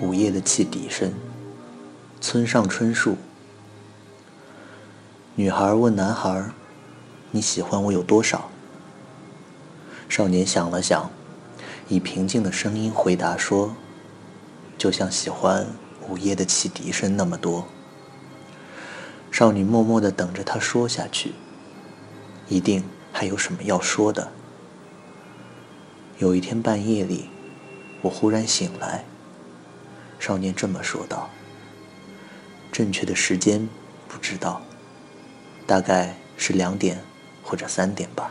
午夜的汽笛声。村上春树。女孩问男孩：“你喜欢我有多少？”少年想了想，以平静的声音回答说：“就像喜欢午夜的汽笛声那么多。”少女默默的等着他说下去，一定还有什么要说的。有一天半夜里，我忽然醒来。少年这么说道：“正确的时间不知道，大概是两点或者三点吧。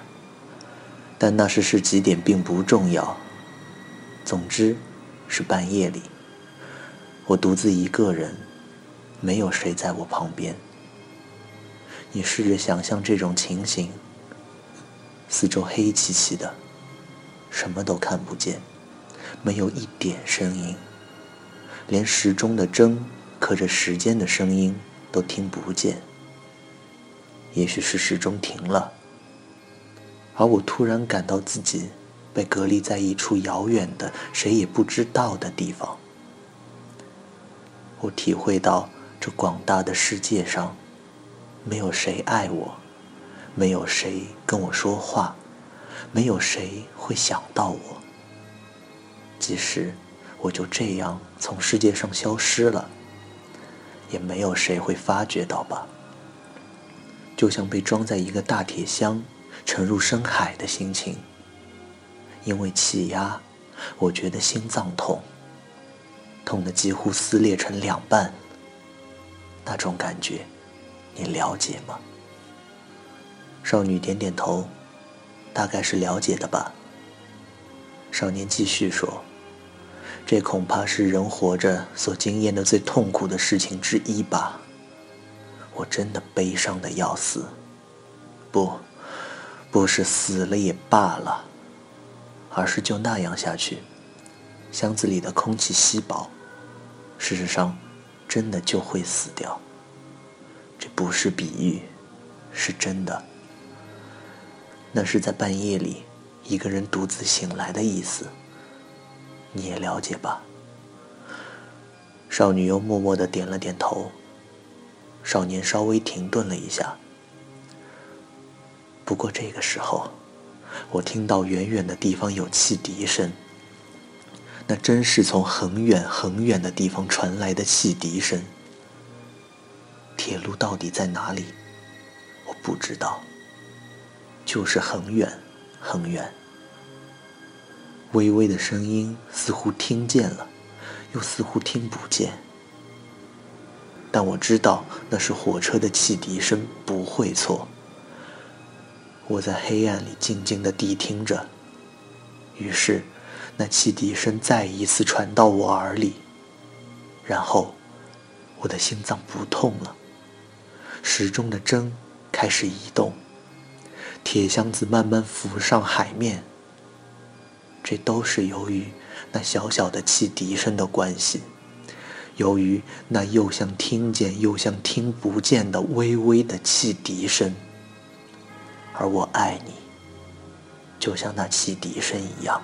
但那时是几点并不重要。总之，是半夜里，我独自一个人，没有谁在我旁边。你试着想象这种情形：四周黑漆漆的。”什么都看不见，没有一点声音，连时钟的针刻着时间的声音都听不见。也许是时钟停了，而我突然感到自己被隔离在一处遥远的、谁也不知道的地方。我体会到这广大的世界上，没有谁爱我，没有谁跟我说话。没有谁会想到我，即使我就这样从世界上消失了，也没有谁会发觉到吧？就像被装在一个大铁箱，沉入深海的心情。因为气压，我觉得心脏痛，痛得几乎撕裂成两半。那种感觉，你了解吗？少女点点头。大概是了解的吧。少年继续说：“这恐怕是人活着所经验的最痛苦的事情之一吧。我真的悲伤的要死，不，不是死了也罢了，而是就那样下去，箱子里的空气稀薄，事实上，真的就会死掉。这不是比喻，是真的。”那是在半夜里，一个人独自醒来的意思。你也了解吧？少女又默默的点了点头。少年稍微停顿了一下。不过这个时候，我听到远远的地方有汽笛声。那真是从很远很远的地方传来的汽笛声。铁路到底在哪里？我不知道。就是很远，很远。微微的声音似乎听见了，又似乎听不见。但我知道那是火车的汽笛声，不会错。我在黑暗里静静的谛听着，于是那汽笛声再一次传到我耳里，然后我的心脏不痛了，时钟的针开始移动。铁箱子慢慢浮上海面，这都是由于那小小的汽笛声的关系，由于那又像听见又像听不见的微微的汽笛声。而我爱你，就像那汽笛声一样。